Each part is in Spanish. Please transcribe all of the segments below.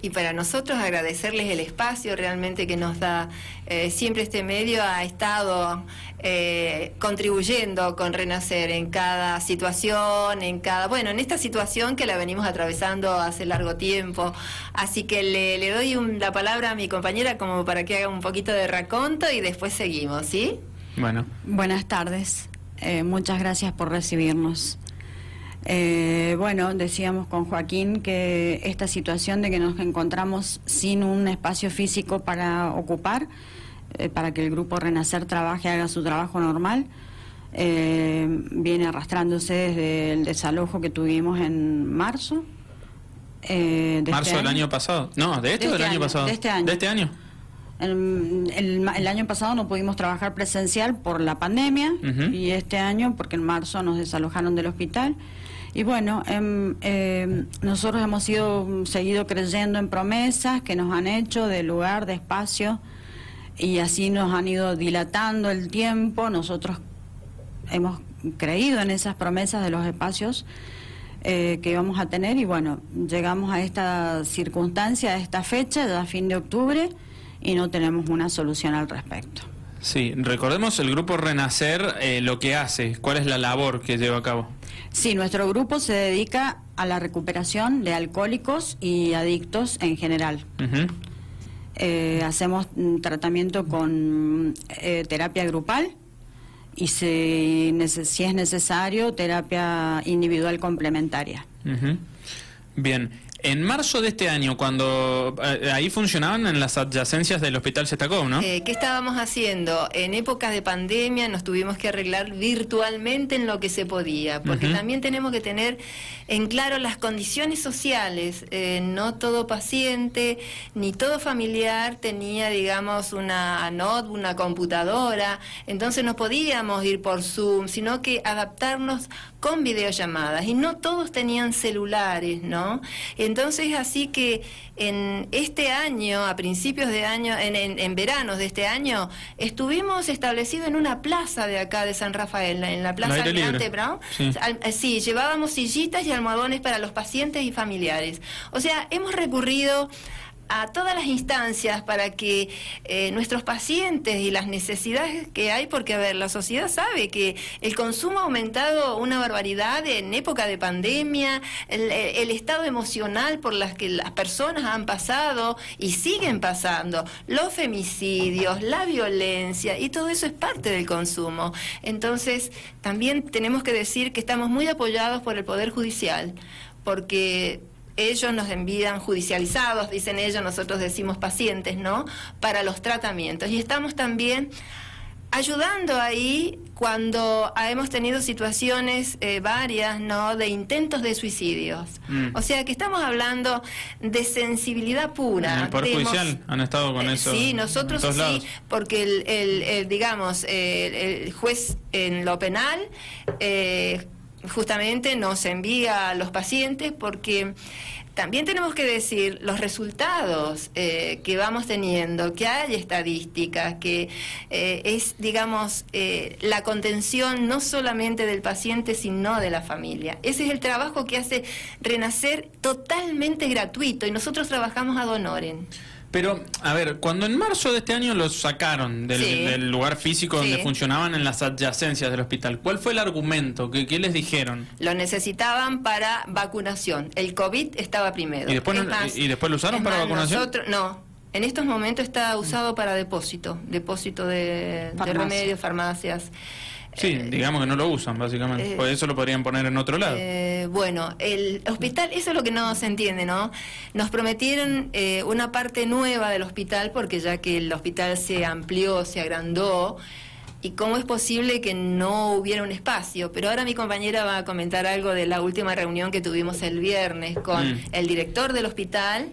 y para nosotros agradecerles el espacio realmente que nos da. Eh, siempre este medio ha estado eh, contribuyendo con Renacer en cada situación, en cada, bueno, en esta situación que la venimos atravesando hace largo tiempo. Así que le, doy la palabra a mi compañera como para que haga un poquito de raconto y después seguimos, ¿sí? Bueno. Buenas tardes. Eh, muchas gracias por recibirnos. Eh, bueno, decíamos con Joaquín que esta situación de que nos encontramos sin un espacio físico para ocupar, eh, para que el grupo Renacer trabaje, haga su trabajo normal, viene arrastrándose desde el desalojo que tuvimos en marzo. de este ¿Marzo del año pasado? No, ¿de este, o del año, pasado? De este año. ¿De este año? El, año pasado no pudimos trabajar presencial por la pandemia y este año porque en marzo nos desalojaron del hospital. Y bueno, em, em, nosotros hemos sido seguido creyendo en promesas que nos han hecho de lugar, de espacio y así nos han ido dilatando el tiempo. Nosotros hemos creído en esas promesas de los espacios eh, que íbamos a tener y bueno, llegamos a esta circunstancia, a esta fecha, a fin de octubre y no tenemos una solución al respecto. Sí, recordemos el grupo Renacer eh, lo que hace, cuál es la labor que lleva a cabo. Sí, nuestro grupo se dedica a la recuperación de alcohólicos y adictos en general. Eh, hacemos tratamiento con eh, terapia grupal y si, si, es necesario, terapia individual complementaria. Bien. En marzo de este año, cuando eh, ahí funcionaban en las adyacencias del Hospital Setacó, ¿no? Eh, ¿Qué estábamos haciendo? En épocas de pandemia nos tuvimos que arreglar virtualmente en lo que se podía, porque también tenemos que tener en claro las condiciones sociales. Eh, no todo paciente ni todo familiar tenía, digamos, una notebook, una computadora, entonces no podíamos ir por Zoom, sino que adaptarnos con videollamadas y no todos tenían celulares, ¿no? Entonces así que en este año, a principios de año, en, en, veranos de este año, estuvimos establecidos en una plaza de acá de San Rafael, en la plaza Almirante Brown. Eh, sí, llevábamos sillitas y almohadones para los pacientes y familiares. O sea, hemos recurrido a todas las instancias para que eh, nuestros pacientes y las necesidades que hay, porque a ver, la sociedad sabe que el consumo ha aumentado una barbaridad en época de pandemia, el, estado emocional por las que las personas han pasado y siguen pasando, los femicidios, la violencia y todo eso es parte del consumo. Entonces, también tenemos que decir que estamos muy apoyados por el Poder Judicial, porque ellos nos envían judicializados, dicen ellos, nosotros decimos pacientes, ¿no? Para los tratamientos. Y estamos también ayudando ahí cuando hemos tenido situaciones eh, varias, ¿no? De intentos de suicidios. Mm. O sea que estamos hablando de sensibilidad pura. En el Poder Judicial han estado con eh, eso. Sí, nosotros sí, porque el, digamos, el juez en lo penal eh, justamente nos envía a los pacientes porque también tenemos que decir los resultados eh, que vamos teniendo, que hay estadísticas, que eh, es, digamos, eh, la contención no solamente del paciente, sino de la familia. Ese es el trabajo que hace Renacer totalmente gratuito y nosotros trabajamos a Donoren. Pero, a ver, cuando en marzo de este año los sacaron del, lugar físico donde funcionaban en las adyacencias del hospital, ¿cuál fue el argumento? ¿Qué, les dijeron? Lo necesitaban para vacunación. El COVID estaba primero. ¿Y después, ¿y después lo usaron para vacunación? no, en estos momentos está usado para depósito, depósito de, de remedios, farmacias. Sí, eh, digamos que no lo usan, básicamente. Eh, Por eso lo podrían poner en otro lado. Eh, bueno, el hospital, eso es lo que no se entiende, ¿no? Nos prometieron una parte nueva del hospital, porque ya que el hospital se amplió, se agrandó, y cómo es posible que no hubiera un espacio. Pero ahora mi compañera va a comentar algo de la última reunión que tuvimos el viernes con mm. el director del hospital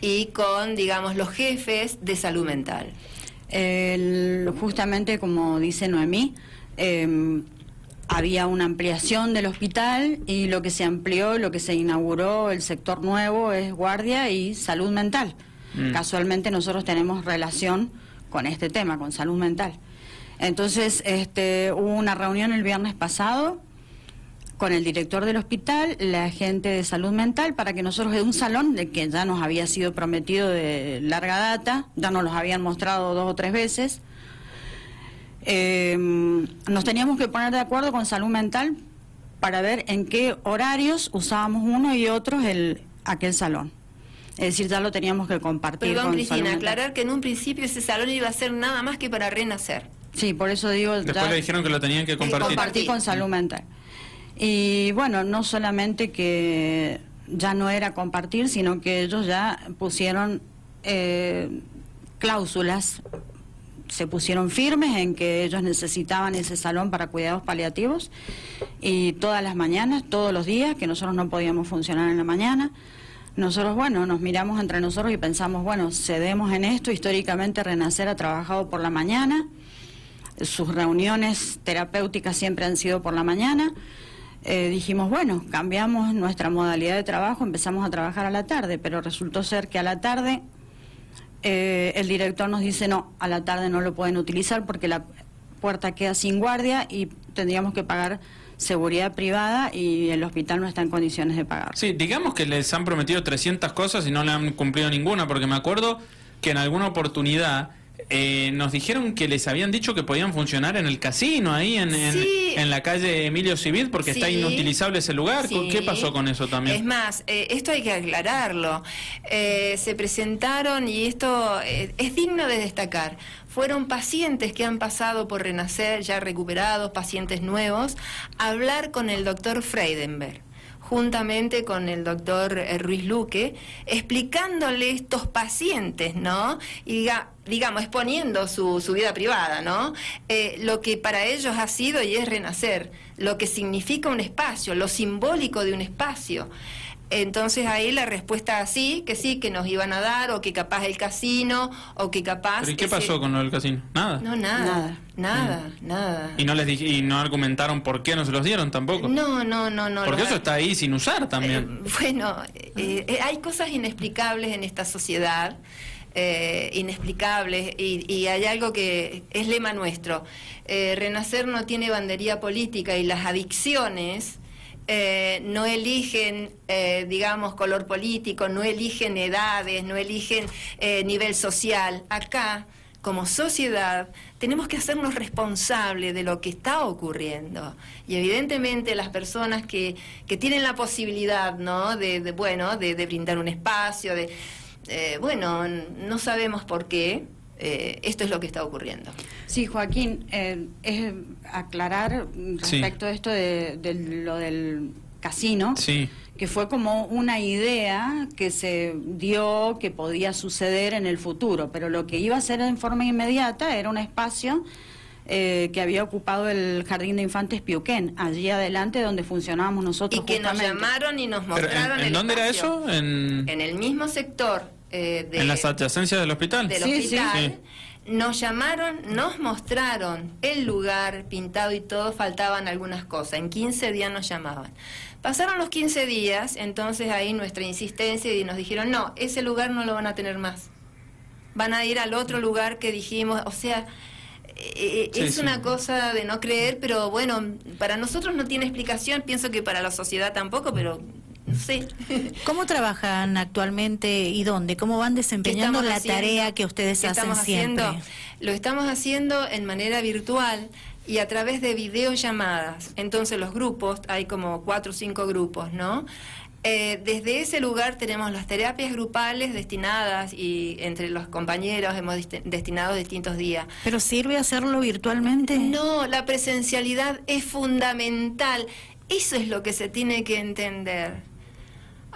y con, digamos, los jefes de salud mental. justamente como dice Noemí, eh, había una ampliación del hospital y lo que se amplió, lo que se inauguró, el sector nuevo es guardia y salud mental. Mm. Casualmente nosotros tenemos relación con este tema, con salud mental. Entonces, este, hubo una reunión el viernes pasado con el director del hospital, la gente de salud mental, para que nosotros de un salón de que ya nos había sido prometido de larga data, ya nos los habían mostrado dos o tres veces, eh, nos teníamos que poner de acuerdo con salud mental para ver en qué horarios usábamos uno y otro el, aquel salón. Es decir, ya lo teníamos que compartir. Perdón, Cristina, aclarar que en un principio ese salón iba a ser nada más que para renacer. Sí, por eso digo... Después le dijeron que lo tenían que compartir. Compartir con salud mental. Y bueno, no solamente que ya no era compartir, sino que ellos ya pusieron eh, cláusulas, se pusieron firmes en que ellos necesitaban ese salón para cuidados paliativos y todas las mañanas, todos los días, que nosotros no podíamos funcionar en la mañana. Nosotros, bueno, nos miramos entre nosotros y pensamos, bueno, cedemos en esto. Históricamente Renacer ha trabajado por la mañana, sus reuniones terapéuticas siempre han sido por la mañana. Eh, dijimos, bueno, cambiamos nuestra modalidad de trabajo, empezamos a trabajar a la tarde, pero resultó ser que a la tarde eh, el director nos dice, no, a la tarde no lo pueden utilizar porque la puerta queda sin guardia y tendríamos que pagar seguridad privada y el hospital no está en condiciones de pagar. Sí, digamos que les han prometido 300 cosas y no le han cumplido ninguna, porque me acuerdo que en alguna oportunidad eh, nos dijeron que les habían dicho que podían funcionar en el casino, ahí en, en, la calle Emilio Civil, porque está inutilizable ese lugar. ¿Qué pasó con eso también? Es más, eh, esto hay que aclararlo. Eh, se presentaron, y esto es digno de destacar, fueron pacientes que han pasado por Renacer, ya recuperados, pacientes nuevos, a hablar con el doctor Freidenberg juntamente con el doctor eh, Ruiz Luque, explicándole estos pacientes, ¿no? Y diga, digamos, exponiendo su, su vida privada, ¿no? Eh, lo que para ellos ha sido y es renacer, lo que significa un espacio, lo simbólico de un espacio. Entonces ahí la respuesta sí, que sí, que nos iban a dar, o que capaz el casino, o que capaz... ¿Pero y qué pasó con lo del casino? Nada. No, nada, nada, nada. ¿Y no les y no argumentaron por qué no se los dieron tampoco? No, no, no, no. Porque eso está ahí sin usar también. Eh, bueno, eh, hay cosas inexplicables en esta sociedad. Eh, inexplicables y, y, hay algo que es lema nuestro. Renacer no tiene bandería política y las adicciones eh, no eligen, eh, digamos, color político, no eligen edades, no eligen eh, nivel social. Acá, como sociedad, tenemos que hacernos responsables de lo que está ocurriendo. Y evidentemente las personas que, que tienen la posibilidad, ¿no? De, bueno, de, de, brindar un espacio, de, bueno, no sabemos por qué, eh, esto es lo que está ocurriendo. Sí, Joaquín, eh, es aclarar respecto a esto de, lo del casino, que fue como una idea que se dio que podía suceder en el futuro, pero lo que iba a ser en forma inmediata era un espacio eh, que había ocupado el jardín de infantes Piuquén, allí adelante donde funcionábamos nosotros. Y que nos llamaron y nos mostraron. ¿En, dónde era eso? En... en el mismo sector eh, ¿En las adyacencias del hospital? Del hospital. Nos llamaron, nos mostraron el lugar pintado y todo, faltaban algunas cosas. En 15 días nos llamaban. Pasaron los 15 días, entonces ahí nuestra insistencia y nos dijeron, no, ese lugar no lo van a tener más. Van a ir al otro lugar que dijimos, o sea, eh, eh, es una cosa de no creer, pero bueno, para nosotros no tiene explicación, pienso que para la sociedad tampoco, pero Sí. ¿Cómo trabajan actualmente y dónde? ¿Cómo van desempeñando la tarea que ustedes hacen siempre? lo estamos haciendo en manera virtual y a través de videollamadas. Entonces los grupos, hay como cuatro o cinco grupos, ¿no? Eh, desde ese lugar tenemos las terapias grupales destinadas y entre los compañeros hemos destinado distintos días. ¿Pero sirve hacerlo virtualmente? No, la presencialidad es fundamental. Eso es lo que se tiene que entender.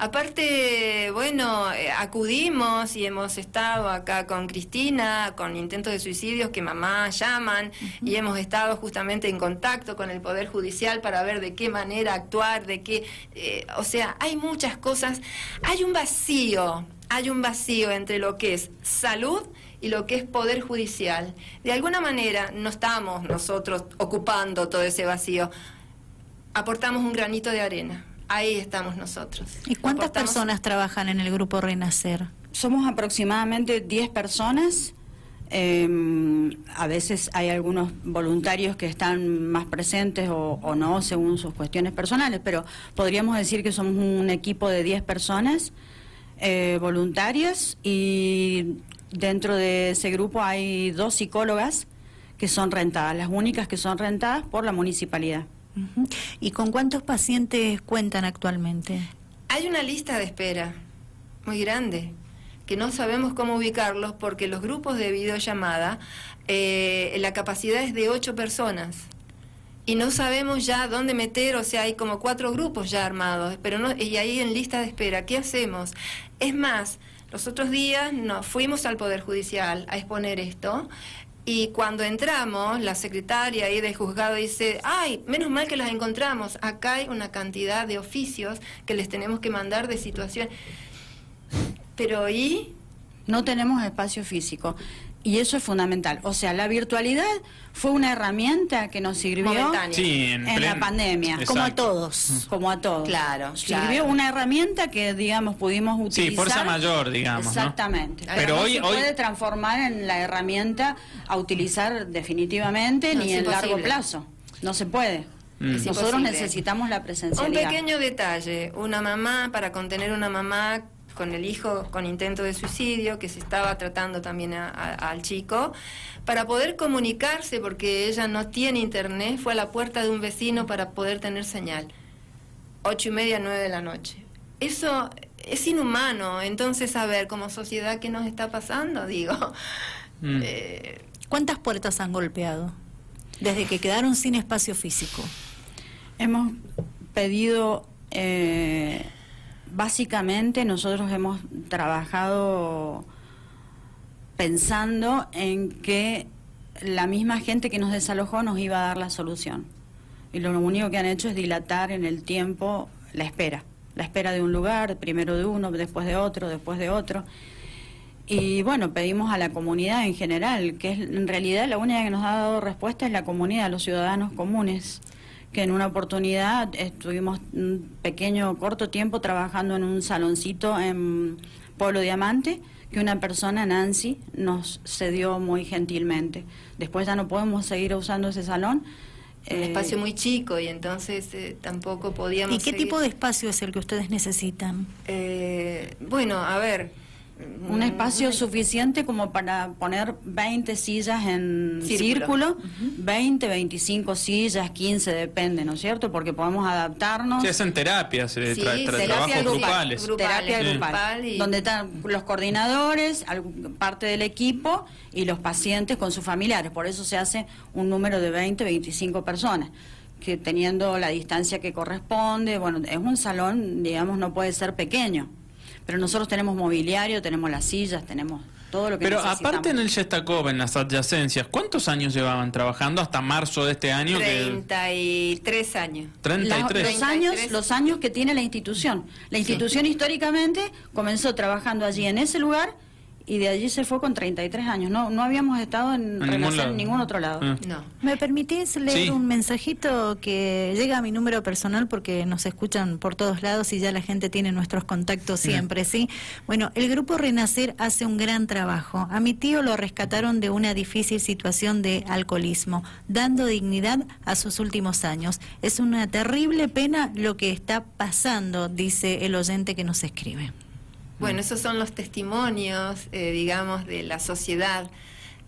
Aparte, bueno, eh, acudimos y hemos estado acá con Cristina, con intentos de suicidios que mamá llaman, y hemos estado justamente en contacto con el Poder Judicial para ver de qué manera actuar, de qué, eh, o sea, hay muchas cosas, hay un vacío, hay un vacío entre lo que es salud y lo que es Poder Judicial. De alguna manera no estamos nosotros ocupando todo ese vacío, aportamos un granito de arena ahí estamos nosotros. ¿Y cuántas personas trabajan en el grupo Renacer? Somos aproximadamente 10 personas. Em, a veces hay algunos voluntarios que están más presentes o, no según sus cuestiones personales, pero podríamos decir que somos un equipo de 10 personas eh, voluntarias y dentro de ese grupo hay dos psicólogas que son rentadas, las únicas que son rentadas por la municipalidad. ¿Y con cuántos pacientes cuentan actualmente? Hay una lista de espera muy grande que no sabemos cómo ubicarlos porque los grupos de videollamada, eh, la capacidad es de ocho personas y no sabemos ya dónde meter, o sea, hay como cuatro grupos ya armados, pero no, y ahí en lista de espera, ¿qué hacemos? Es más, los otros días nos fuimos al Poder Judicial a exponer esto. Y cuando entramos, la secretaria ahí del juzgado dice, ay, menos mal que las encontramos, acá hay una cantidad de oficios que les tenemos que mandar de situación. Pero ¿y? No tenemos espacio físico. Y eso es fundamental. O sea, la virtualidad fue una herramienta que nos sirvió en, la pandemia. Como a todos. Como a todos. Claro. Sirvió una herramienta que, digamos, pudimos utilizar. Sí, fuerza mayor, digamos. Exactamente. Pero hoy, se puede transformar en la herramienta a utilizar definitivamente ni en largo plazo. No se puede. Mm. Nosotros necesitamos la presencialidad. Un pequeño detalle. Una mamá, para contener una mamá con el hijo con intento de suicidio, que se estaba tratando también al chico, para poder comunicarse, porque ella no tiene internet, fue a la puerta de un vecino para poder tener señal. Ocho y media, nueve de la noche. Eso es inhumano. Entonces, a ver, como sociedad, ¿qué nos está pasando? Digo. Mm. Eh, ¿Cuántas puertas han golpeado desde que quedaron sin espacio físico? Hemos pedido eh, básicamente nosotros hemos trabajado pensando en que la misma gente que nos desalojó nos iba a dar la solución. Y lo único que han hecho es dilatar en el tiempo la espera. La espera de un lugar, primero de uno, después de otro, después de otro. Y bueno, pedimos a la comunidad en general, que es en realidad la única que nos ha dado respuesta es la comunidad, los ciudadanos comunes que en una oportunidad estuvimos un pequeño, corto tiempo trabajando en un saloncito en Pueblo Diamante, que una persona, Nancy, nos cedió muy gentilmente. Después ya no podemos seguir usando ese salón. Un eh, espacio muy chico y entonces eh, tampoco podíamos. ¿Y qué tipo de espacio es el que ustedes necesitan? Eh, bueno, a ver, un espacio suficiente como para poner 20 sillas en círculo, 20, 25 sillas, 15, depende, ¿no es cierto? Porque podemos adaptarnos. Se hacen terapias, eh, trabajos grupales. Terapia grupal, donde están los coordinadores, parte del equipo y los pacientes con sus familiares. Por eso se hace un número de 20, 25 personas que teniendo la distancia que corresponde, bueno, es un salón, digamos, no puede ser pequeño. Pero nosotros tenemos mobiliario, tenemos las sillas, tenemos todo lo que Pero aparte en el Yestakov, en las adyacencias, ¿cuántos años llevaban trabajando hasta marzo de este año? 33 años. 33. los, años, los años que tiene la institución. La institución históricamente comenzó trabajando allí en ese lugar y de allí se fue con 33 años. No no habíamos estado en, relación en ningún otro lado. Ah. No. ¿Me permitís leer un mensajito que llega a mi número personal porque nos escuchan por todos lados y ya la gente tiene nuestros contactos siempre, ¿sí? Bueno, el grupo Renacer hace un gran trabajo. A mi tío lo rescataron de una difícil situación de alcoholismo, dando dignidad a sus últimos años. Es una terrible pena lo que está pasando, dice el oyente que nos escribe. Bueno, esos son los testimonios, eh, digamos, de la sociedad,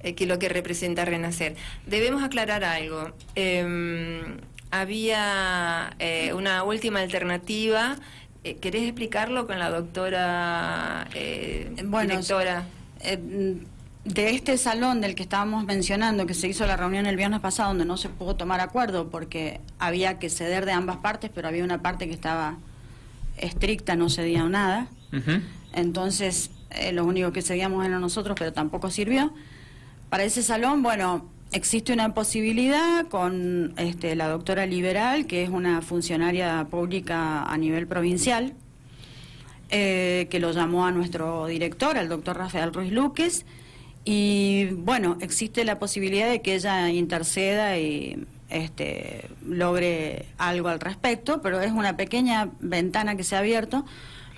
eh, que lo que representa Renacer. Debemos aclarar algo. Em, había eh, una última alternativa. ¿Querés explicarlo con la doctora bueno, directora? de este salón del que estábamos mencionando, que se hizo la reunión el viernes pasado, donde no se pudo tomar acuerdo porque había que ceder de ambas partes, pero había una parte que estaba estricta, no cedía nada. Entonces, eh, lo único que seguíamos era nosotros, pero tampoco sirvió. Para ese salón, bueno, existe una posibilidad con este, la doctora Liberal, que es una funcionaria pública a nivel provincial, eh, que lo llamó a nuestro director, al doctor Rafael Ruiz Luques, y bueno, existe la posibilidad de que ella interceda y este, logre algo al respecto, pero es una pequeña ventana que se ha abierto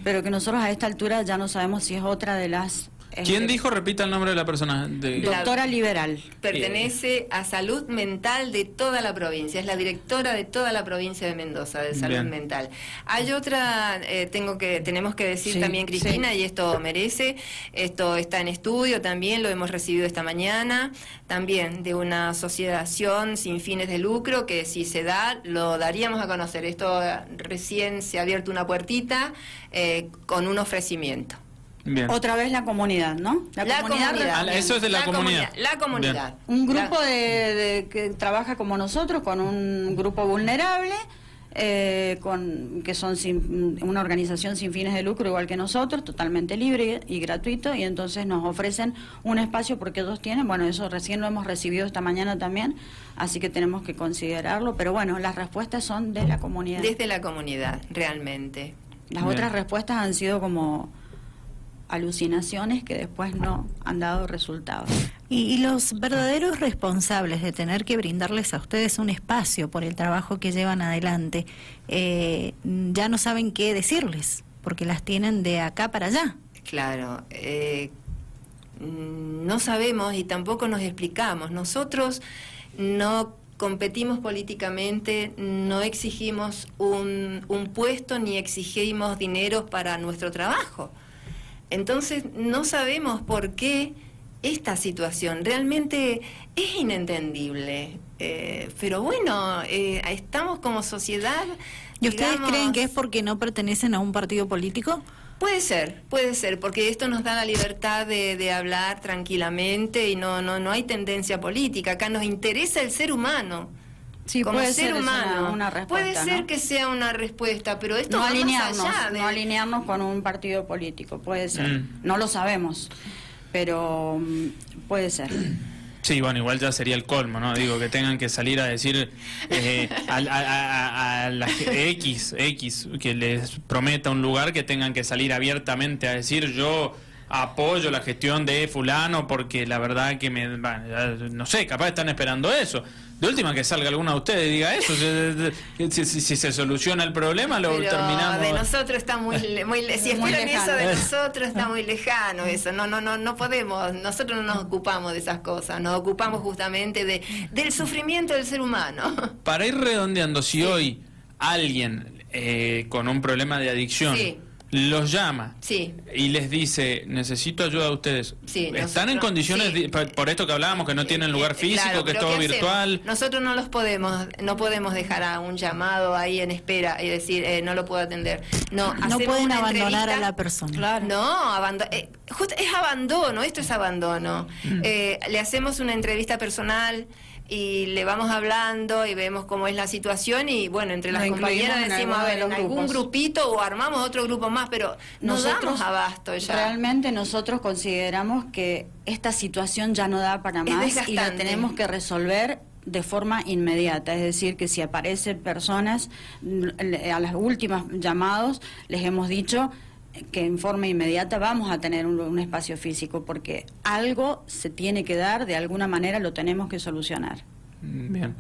pero que nosotros a esta altura ya no sabemos si es otra de las ¿Quién dijo? Repita el nombre de la persona. De... Doctora Liberal. Pertenece a Salud Mental de toda la provincia. Es la directora de toda la provincia de Mendoza de Salud Mental. Hay otra, eh, tengo que, tenemos que decir también, Cristina, y esto merece, esto está en estudio también, lo hemos recibido esta mañana, también de una asociación sin fines de lucro que si se da, lo daríamos a conocer. Esto recién se ha abierto una puertita eh, con un ofrecimiento. Otra vez la comunidad, ¿no? La, comunidad. Ah, eso es de la, comunidad. La comunidad. Un grupo de, que trabaja como nosotros, con un grupo vulnerable, eh, con que son una organización sin fines de lucro igual que nosotros, totalmente libre y gratuito, y entonces nos ofrecen un espacio porque ellos tienen, bueno, eso recién lo hemos recibido esta mañana también, así que tenemos que considerarlo, pero bueno, las respuestas son de la comunidad. Desde la comunidad, realmente. Las otras respuestas han sido como alucinaciones que después no han dado resultados. Y, los verdaderos responsables de tener que brindarles a ustedes un espacio por el trabajo que llevan adelante, eh, ya no saben qué decirles, porque las tienen de acá para allá. Claro, eh, no sabemos y tampoco nos explicamos. Nosotros no competimos políticamente, no exigimos un, un puesto ni exigimos dinero para nuestro trabajo. Entonces no sabemos por qué esta situación realmente es inentendible. Eh, pero bueno, eh, estamos como sociedad. ¿Y ustedes creen que es porque no pertenecen a un partido político? Puede ser, puede ser, porque esto nos da la libertad de, de, hablar tranquilamente y no, no, no hay tendencia política. Acá nos interesa el ser humano. Sí, como puede ser humano. Una, respuesta, puede ser que sea una respuesta, pero esto no va alinearnos, más allá no alinearnos con un partido político, puede ser. Mm. No lo sabemos, pero mm, puede ser. Sí, bueno, igual ya sería el colmo, ¿no? Digo, que tengan que salir a decir eh, a, la X, X, que les prometa un lugar, que tengan que salir abiertamente a decir yo apoyo la gestión de fulano porque la verdad que me... no sé, capaz están esperando eso. De última que salga alguna de ustedes y diga eso. Si, se soluciona el problema, lo terminamos. De nosotros está muy, muy si esperan eso de nosotros está muy lejano eso. No, no, no, no podemos. Nosotros no nos ocupamos de esas cosas. Nos ocupamos justamente de del sufrimiento del ser humano. Para ir redondeando, si hoy alguien eh, con un problema de adicción los llama sí. y les dice necesito ayuda a ustedes están en condiciones por esto que hablábamos que no tienen lugar eh, físico que es todo virtual. Nosotros no los podemos no podemos dejar a un llamado ahí en espera y decir eh, no lo puedo atender no no pueden abandonar a la persona. No eh, es abandono esto es abandono. Mm. le hacemos una entrevista personal y le vamos hablando y vemos cómo es la situación y bueno, entre las compañeras decimos, a ver, en algún grupito o armamos otro grupo más, pero no damos abasto ya. Realmente nosotros consideramos que esta situación ya no da para más y la tenemos que resolver de forma inmediata, es decir, que si aparecen personas, a las últimas llamados les hemos dicho que en forma inmediata vamos a tener un, espacio físico, porque algo se tiene que dar, de alguna manera lo tenemos que solucionar. Bien.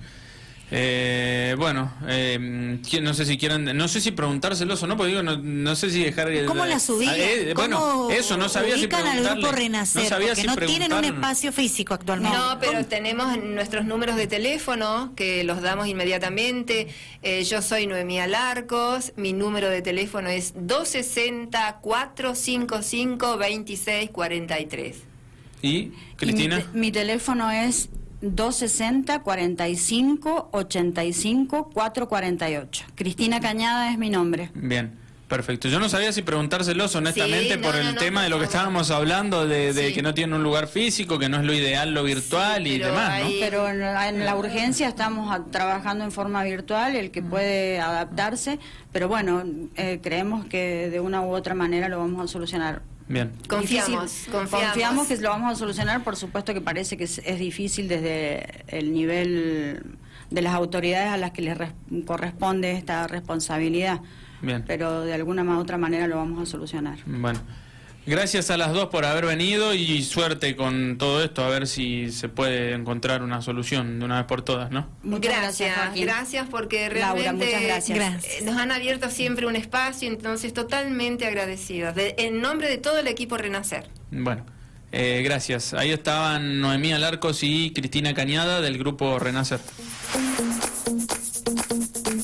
Eh, bueno, eh, no sé si quieran, no sé si preguntárselos o no, porque digo, no, sé si dejar. ¿Cómo la subí? Eh, bueno, eso no sabía si al grupo Renacer, no sabía porque no tienen un espacio físico actualmente. No, pero tenemos nuestros números de teléfono que los damos inmediatamente. Eh, yo soy Noemí Alarcos, mi número de teléfono es 260 455 2643. ¿Y Cristina? mi, mi teléfono es 260 45 85 448. Cristina Cañada es mi nombre. Bien. Perfecto. Yo no sabía si preguntárselos honestamente por el tema de lo que estábamos hablando, de, que no tiene un lugar físico, que no es lo ideal, lo virtual y demás. Pero en, la urgencia estamos trabajando en forma virtual, el que puede adaptarse, pero bueno, eh, creemos que de una u otra manera lo vamos a solucionar. Bien. Confiamos, confiamos, que lo vamos a solucionar. Por supuesto que parece que es, difícil desde el nivel de las autoridades a las que les corresponde esta responsabilidad. Bien. Pero de alguna u otra manera lo vamos a solucionar. Bueno. Gracias a las dos por haber venido y suerte con todo esto, a ver si se puede encontrar una solución de una vez por todas, ¿no? Muchas gracias, gracias, porque realmente eh, nos han abierto siempre un espacio, entonces totalmente agradecidos, en nombre de todo el equipo Renacer. Bueno. Eh, gracias. Ahí estaban Noemí Alarcos y Cristina Cañada del grupo Renacer.